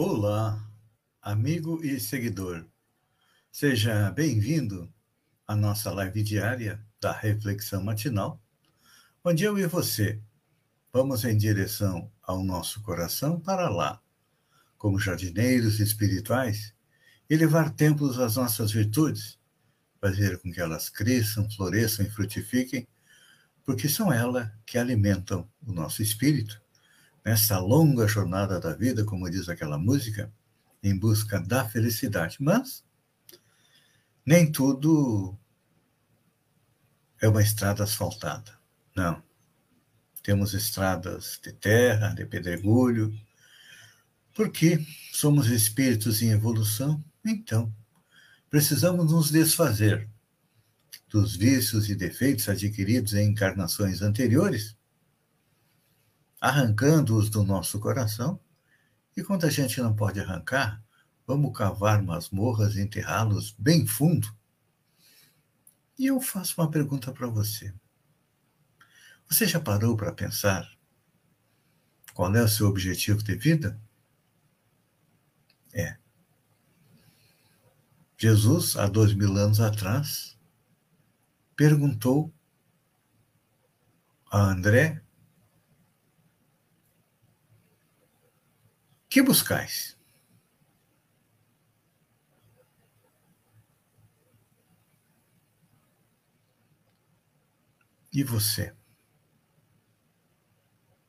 Olá, amigo e seguidor. Seja bem-vindo à nossa live diária da Reflexão Matinal, onde eu e você vamos em direção ao nosso coração para lá, como jardineiros espirituais, e levar templos às nossas virtudes, fazer com que elas cresçam, floresçam e frutifiquem, porque são elas que alimentam o nosso espírito nessa longa jornada da vida, como diz aquela música, em busca da felicidade. Mas nem tudo é uma estrada asfaltada. Não. Temos estradas de terra, de pedregulho, porque somos espíritos em evolução, então precisamos nos desfazer dos vícios e defeitos adquiridos em encarnações anteriores arrancando-os do nosso coração. E quando a gente não pode arrancar, vamos cavar masmorras e enterrá-los bem fundo. E eu faço uma pergunta para você. Você já parou para pensar qual é o seu objetivo de vida? É. Jesus, há dois mil anos atrás, perguntou a André Que buscais? E você?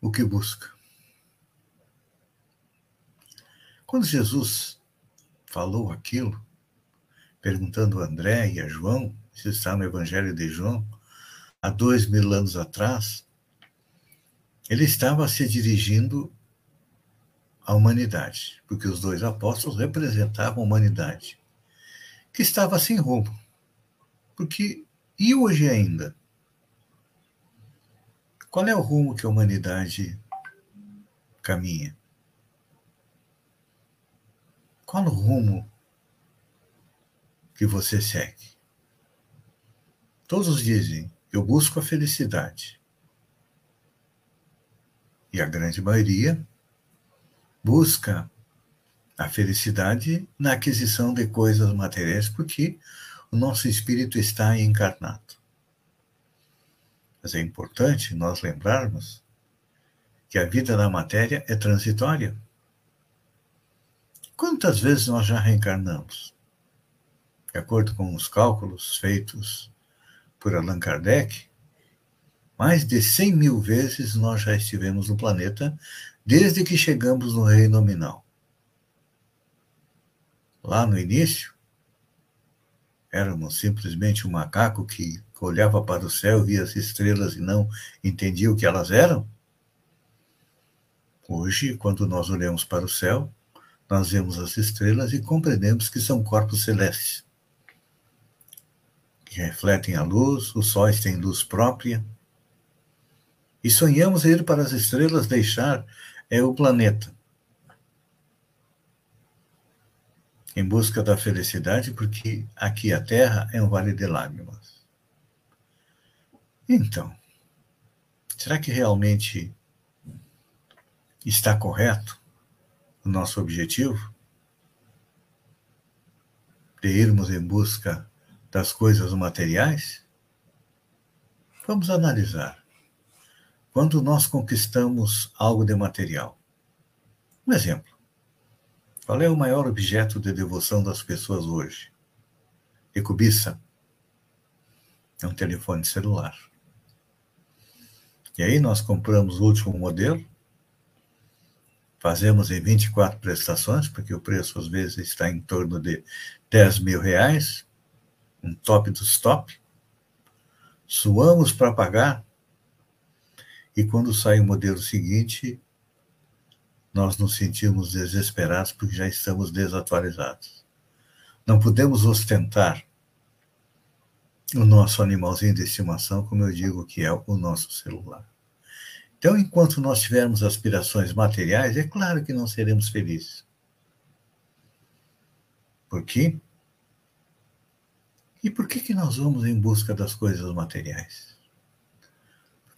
O que busca? Quando Jesus falou aquilo, perguntando a André e a João, isso está no Evangelho de João, há dois mil anos atrás, ele estava se dirigindo a humanidade, porque os dois apóstolos representavam a humanidade, que estava sem rumo. Porque, e hoje ainda? Qual é o rumo que a humanidade caminha? Qual o rumo que você segue? Todos dizem: eu busco a felicidade. E a grande maioria busca a felicidade na aquisição de coisas materiais, porque o nosso espírito está encarnado. Mas é importante nós lembrarmos que a vida na matéria é transitória. Quantas vezes nós já reencarnamos? De acordo com os cálculos feitos por Allan Kardec, mais de 100 mil vezes nós já estivemos no planeta desde que chegamos no reino nominal. Lá no início, éramos simplesmente um macaco que olhava para o céu, via as estrelas e não entendia o que elas eram. Hoje, quando nós olhamos para o céu, nós vemos as estrelas e compreendemos que são corpos celestes, que refletem a luz, os sóis têm luz própria, e sonhamos ir para as estrelas deixar é o planeta. Em busca da felicidade, porque aqui a Terra é um vale de lágrimas. Então, será que realmente está correto o nosso objetivo? De irmos em busca das coisas materiais? Vamos analisar quando nós conquistamos algo de material. Um exemplo. Qual é o maior objeto de devoção das pessoas hoje? De cobiça? É um telefone celular. E aí nós compramos o último modelo, fazemos em 24 prestações, porque o preço às vezes está em torno de 10 mil reais, um top dos top. Suamos para pagar e quando sai o modelo seguinte, nós nos sentimos desesperados porque já estamos desatualizados. Não podemos ostentar o nosso animalzinho de estimação, como eu digo que é o nosso celular. Então, enquanto nós tivermos aspirações materiais, é claro que não seremos felizes. Por quê? E por que, que nós vamos em busca das coisas materiais?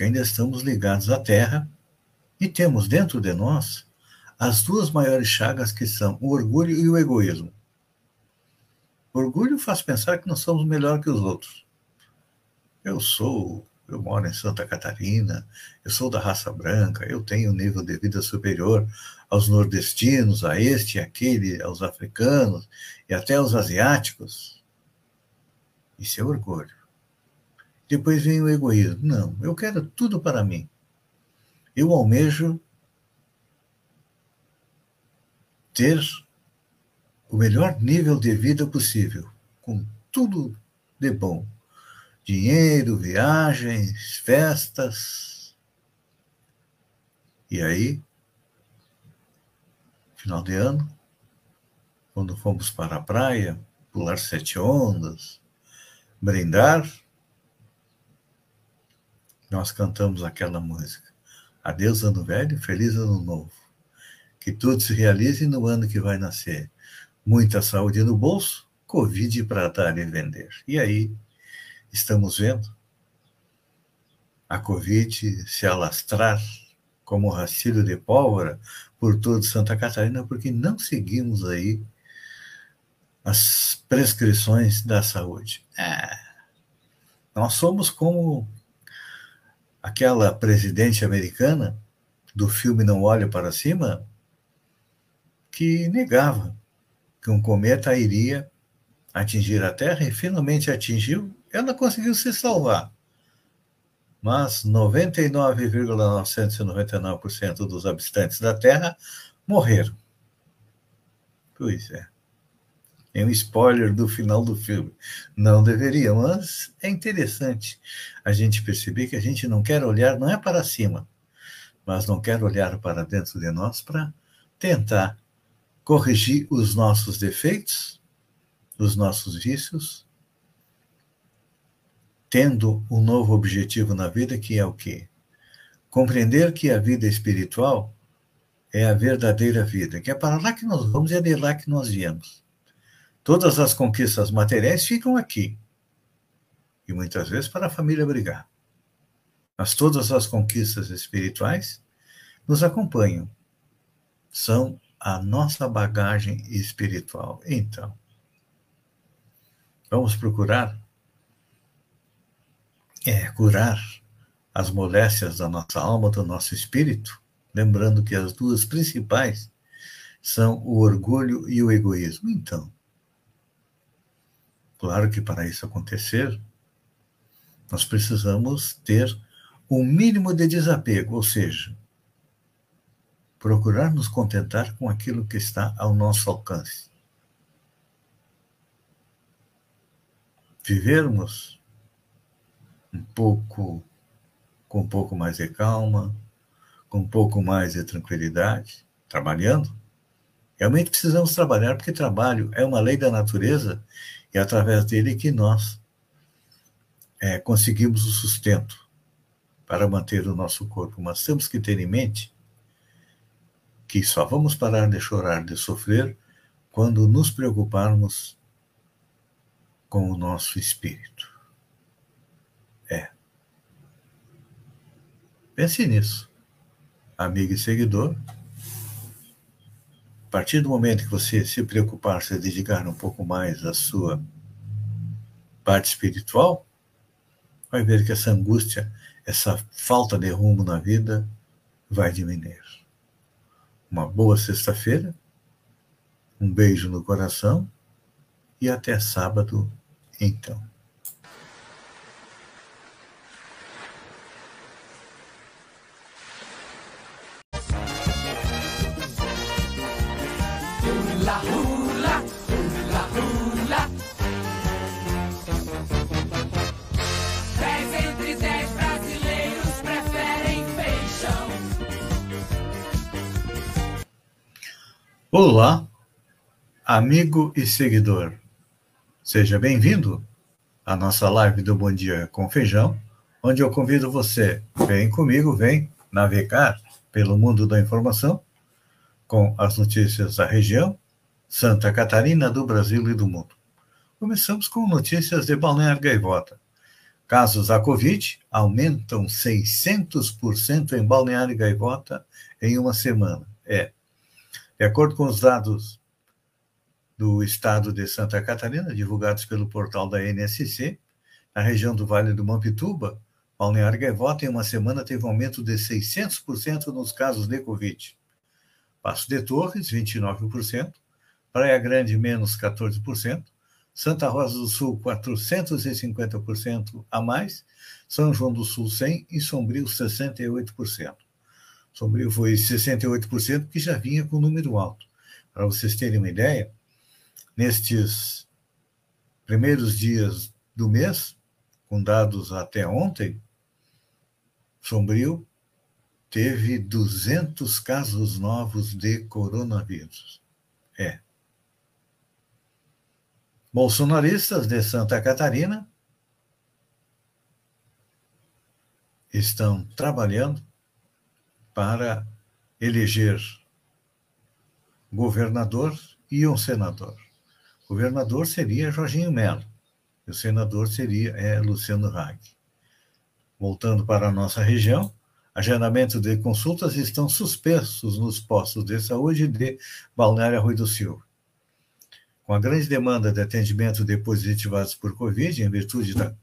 Porque ainda estamos ligados à Terra e temos dentro de nós as duas maiores chagas que são o orgulho e o egoísmo. O orgulho faz pensar que nós somos melhor que os outros. Eu sou eu moro em Santa Catarina, eu sou da raça branca, eu tenho um nível de vida superior aos nordestinos, a este e aquele, aos africanos e até aos asiáticos. Isso é orgulho. Depois vem o egoísmo. Não, eu quero tudo para mim. Eu almejo ter o melhor nível de vida possível, com tudo de bom dinheiro, viagens, festas. E aí, final de ano, quando fomos para a praia, pular sete ondas, brindar, nós cantamos aquela música. Adeus, ano velho, feliz ano novo. Que tudo se realize no ano que vai nascer. Muita saúde no bolso, Covid para dar e vender. E aí, estamos vendo a Covid se alastrar como um rastilho de pólvora por toda Santa Catarina, porque não seguimos aí as prescrições da saúde. É. Nós somos como aquela presidente americana do filme Não Olhe para Cima, que negava que um cometa iria atingir a Terra e finalmente atingiu ela conseguiu se salvar. Mas 99,999% dos habitantes da Terra morreram. Pois é. É um spoiler do final do filme. Não deveria, mas é interessante a gente perceber que a gente não quer olhar, não é para cima, mas não quer olhar para dentro de nós para tentar corrigir os nossos defeitos, os nossos vícios tendo um novo objetivo na vida, que é o quê? Compreender que a vida espiritual é a verdadeira vida, que é para lá que nós vamos e é de lá que nós viemos. Todas as conquistas materiais ficam aqui. E muitas vezes para a família brigar. Mas todas as conquistas espirituais nos acompanham. São a nossa bagagem espiritual. Então, vamos procurar é curar as moléstias da nossa alma, do nosso espírito, lembrando que as duas principais são o orgulho e o egoísmo. Então, claro que para isso acontecer, nós precisamos ter um mínimo de desapego, ou seja, procurar nos contentar com aquilo que está ao nosso alcance. Vivermos um pouco com um pouco mais de calma, com um pouco mais de tranquilidade, trabalhando. Realmente precisamos trabalhar, porque trabalho é uma lei da natureza é através dele que nós é, conseguimos o sustento para manter o nosso corpo. Mas temos que ter em mente que só vamos parar de chorar, de sofrer, quando nos preocuparmos com o nosso espírito. Pense nisso, amigo e seguidor. A partir do momento que você se preocupar, se dedicar um pouco mais à sua parte espiritual, vai ver que essa angústia, essa falta de rumo na vida vai diminuir. Uma boa sexta-feira, um beijo no coração e até sábado, então. Olá, amigo e seguidor. Seja bem-vindo à nossa live do Bom Dia com Feijão, onde eu convido você, vem comigo, vem navegar pelo mundo da informação com as notícias da região, Santa Catarina, do Brasil e do mundo. Começamos com notícias de Balneário Gaivota. Casos da Covid aumentam 600% em Balneário Gaivota em uma semana. É, de acordo com os dados do estado de Santa Catarina, divulgados pelo portal da NSC, na região do Vale do Mampituba, Balneário Gaivota, em uma semana, teve um aumento de 600% nos casos de Covid. Passo de Torres, 29%, Praia Grande, menos 14%, Santa Rosa do Sul, 450% a mais, São João do Sul, 100% e Sombrio, 68%. Sombrio foi 68%, que já vinha com número alto. Para vocês terem uma ideia, nestes primeiros dias do mês, com dados até ontem, Sombrio teve 200 casos novos de coronavírus. É. Bolsonaristas de Santa Catarina estão trabalhando para eleger governador e um senador. O governador seria Jorginho Melo, e o senador seria é, Luciano Hag. Voltando para a nossa região, agendamento de consultas estão suspensos nos postos de saúde de Balneário Rui do Silva. Com a grande demanda de atendimento de positivados por Covid, em virtude da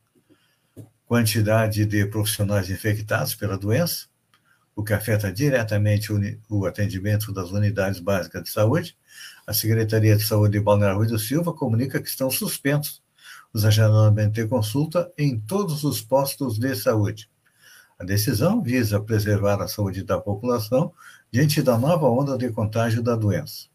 quantidade de profissionais infectados pela doença, o que afeta diretamente o, atendimento das unidades básicas de saúde, a Secretaria de Saúde de Balneário Rui do Silva comunica que estão suspensos os agendamentos de consulta em todos os postos de saúde. A decisão visa preservar a saúde da população diante da nova onda de contágio da doença.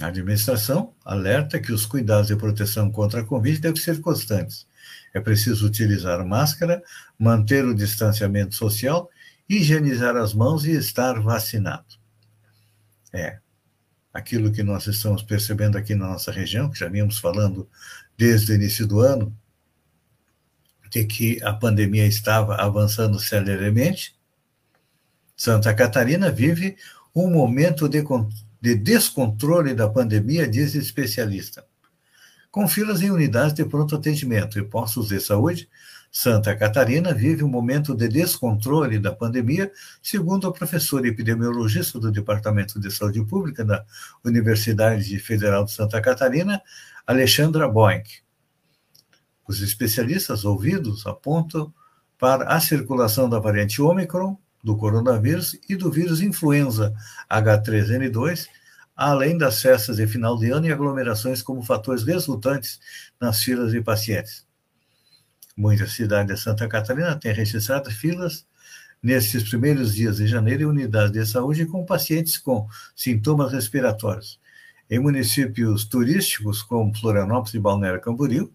A administração alerta que os cuidados de proteção contra a Covid devem ser constantes é preciso utilizar máscara, manter o distanciamento social, higienizar as mãos e estar vacinado. É aquilo que nós estamos percebendo aqui na nossa região, que já vínhamos falando desde o início do ano, de que a pandemia estava avançando celeremente. Santa Catarina vive um momento de, de descontrole da pandemia, diz especialista. Com filas em unidades de pronto atendimento e postos de saúde, Santa Catarina vive um momento de descontrole da pandemia, segundo a professora epidemiologista do Departamento de Saúde Pública da Universidade Federal de Santa Catarina, Alexandra Boink. Os especialistas ouvidos apontam para a circulação da variante Ômicron do coronavírus e do vírus influenza H3N2 além das festas de final de ano e aglomerações como fatores resultantes nas filas de pacientes. Muitas cidades de Santa Catarina têm registrado filas nesses primeiros dias de janeiro em unidades de saúde com pacientes com sintomas respiratórios. Em municípios turísticos como Florianópolis e Balneário Camboriú,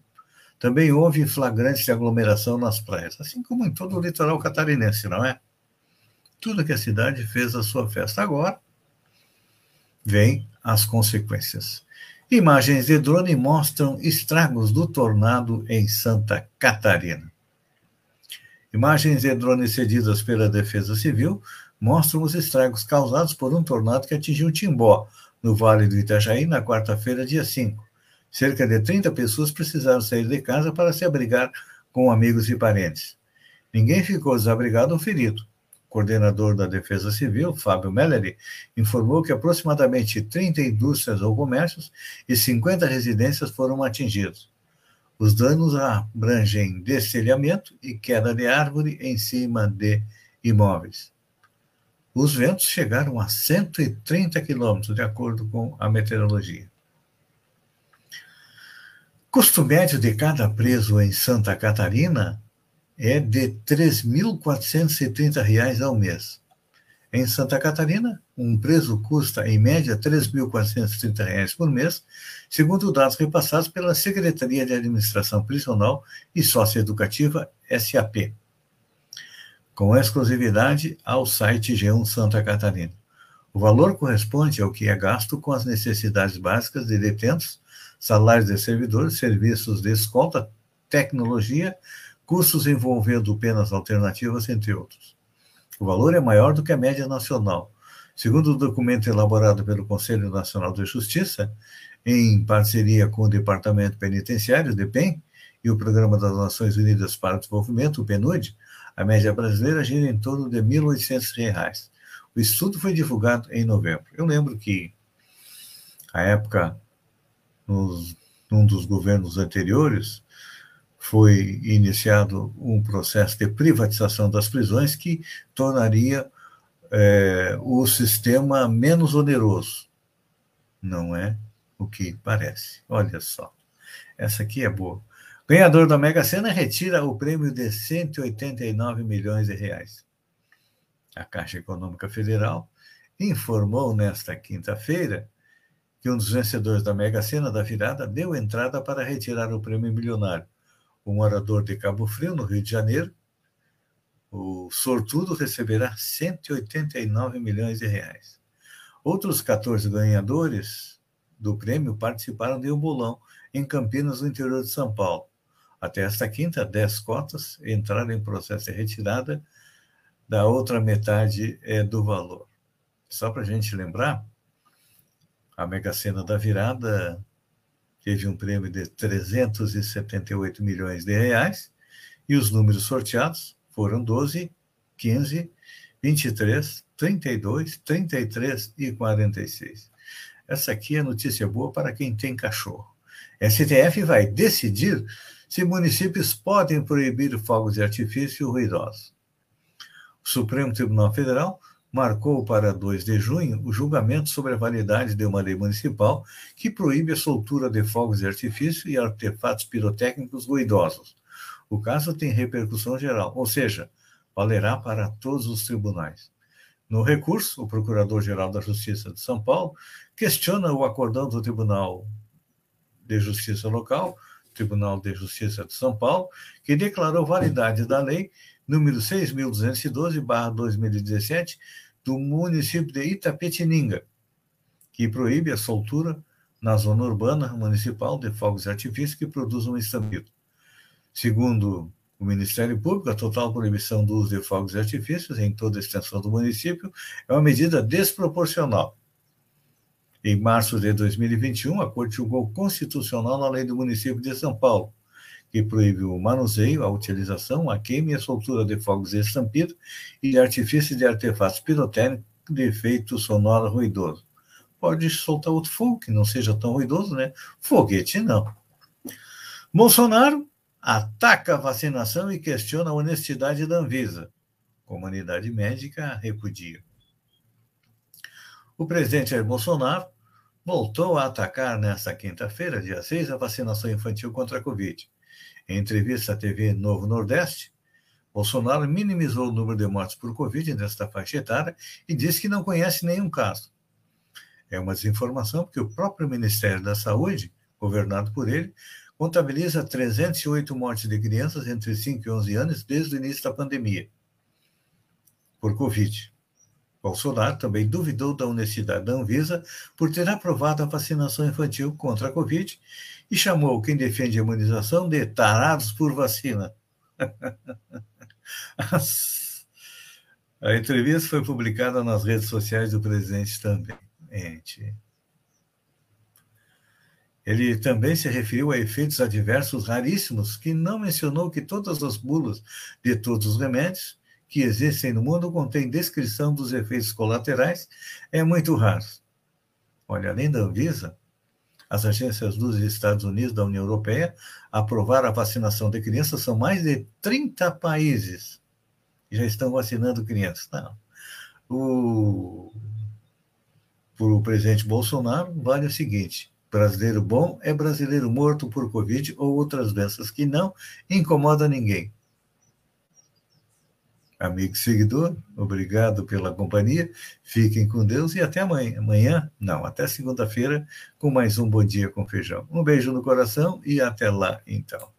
também houve flagrantes de aglomeração nas praias, assim como em todo o litoral catarinense, não é? Tudo que a cidade fez a sua festa agora, vêm as consequências. Imagens de drone mostram estragos do tornado em Santa Catarina. Imagens de drone cedidas pela Defesa Civil mostram os estragos causados por um tornado que atingiu Timbó, no Vale do Itajaí, na quarta-feira, dia 5. Cerca de 30 pessoas precisaram sair de casa para se abrigar com amigos e parentes. Ninguém ficou desabrigado ou ferido coordenador da Defesa Civil, Fábio Mellery, informou que aproximadamente 30 indústrias ou comércios e 50 residências foram atingidos. Os danos abrangem destelhamento e queda de árvore em cima de imóveis. Os ventos chegaram a 130 quilômetros, de acordo com a meteorologia. Custo médio de cada preso em Santa Catarina é de R$ 3.430 ao mês. Em Santa Catarina, um preso custa, em média, R$ 3.430 por mês, segundo dados repassados pela Secretaria de Administração Prisional e Socioeducativa, SAP, com exclusividade ao site G1 Santa Catarina. O valor corresponde ao que é gasto com as necessidades básicas de detentos, salários de servidores, serviços de escolta, tecnologia, custos envolvendo penas alternativas, entre outros. O valor é maior do que a média nacional. Segundo o documento elaborado pelo Conselho Nacional de Justiça, em parceria com o Departamento Penitenciário, DEPEN, e o Programa das Nações Unidas para o Desenvolvimento, o PNUD, a média brasileira gira em torno de R$ 1.800. O estudo foi divulgado em novembro. Eu lembro que, à época, nos, num dos governos anteriores, foi iniciado um processo de privatização das prisões que tornaria é, o sistema menos oneroso. Não é o que parece. Olha só. Essa aqui é boa. Ganhador da Mega Sena retira o prêmio de 189 milhões de reais. A Caixa Econômica Federal informou nesta quinta-feira que um dos vencedores da Mega Sena da virada deu entrada para retirar o prêmio milionário um morador de Cabo Frio, no Rio de Janeiro, o sortudo receberá 189 milhões de reais. Outros 14 ganhadores do prêmio participaram de um bolão em Campinas, no interior de São Paulo. Até esta quinta, 10 cotas entraram em processo de retirada da outra metade é, do valor. Só para a gente lembrar, a Mega Sena da Virada teve um prêmio de 378 milhões de reais e os números sorteados foram 12, 15, 23, 32, 33 e 46. Essa aqui é notícia boa para quem tem cachorro. STF vai decidir se municípios podem proibir fogos de artifício ruidosos. O Supremo Tribunal Federal marcou para 2 de junho o julgamento sobre a validade de uma lei municipal que proíbe a soltura de fogos de artifício e artefatos pirotécnicos ruidosos. O caso tem repercussão geral, ou seja, valerá para todos os tribunais. No recurso, o Procurador-Geral da Justiça de São Paulo questiona o acordão do Tribunal de Justiça Local, Tribunal de Justiça de São Paulo, que declarou validade da lei número 6.212/2017 do município de Itapetininga, que proíbe a soltura na zona urbana municipal de fogos de artifício que produzam estampido. Segundo o Ministério Público, a total proibição do uso de fogos de artifícios em toda a extensão do município é uma medida desproporcional. Em março de 2021, a Corte julgou constitucional a lei do município de São Paulo, que proíbe o manuseio, a utilização, a queima e a soltura de fogos de estampido e de artifícios de artefatos pirotécnicos de efeito sonoro ruidoso. Pode soltar outro fogo que não seja tão ruidoso, né? Foguete não. Bolsonaro ataca a vacinação e questiona a honestidade da Anvisa. Comunidade médica repudia. O presidente Jair Bolsonaro voltou a atacar nesta quinta-feira, dia 6, a vacinação infantil contra a Covid. Em entrevista à TV Novo Nordeste, Bolsonaro minimizou o número de mortes por Covid nesta faixa etária e disse que não conhece nenhum caso. É uma desinformação, porque o próprio Ministério da Saúde, governado por ele, contabiliza 308 mortes de crianças entre 5 e 11 anos desde o início da pandemia por Covid. Bolsonaro também duvidou da honestidade da Anvisa por ter aprovado a vacinação infantil contra a Covid e chamou quem defende a imunização de tarados por vacina. a entrevista foi publicada nas redes sociais do presidente também. Ele também se referiu a efeitos adversos raríssimos, que não mencionou que todas as bulas de todos os remédios que existem no mundo contêm descrição dos efeitos colaterais, é muito raro. Olha, além da Anvisa, as agências dos Estados Unidos, da União Europeia, aprovaram a vacinação de crianças, são mais de 30 países que já estão vacinando crianças. Não. O, por o presidente Bolsonaro, vale o seguinte: brasileiro bom é brasileiro morto por Covid ou outras doenças que não incomoda ninguém amigo seguidor, obrigado pela companhia. Fiquem com Deus e até amanhã. Amanhã, não, até segunda-feira, com mais um Bom Dia com Feijão. Um beijo no coração e até lá, então.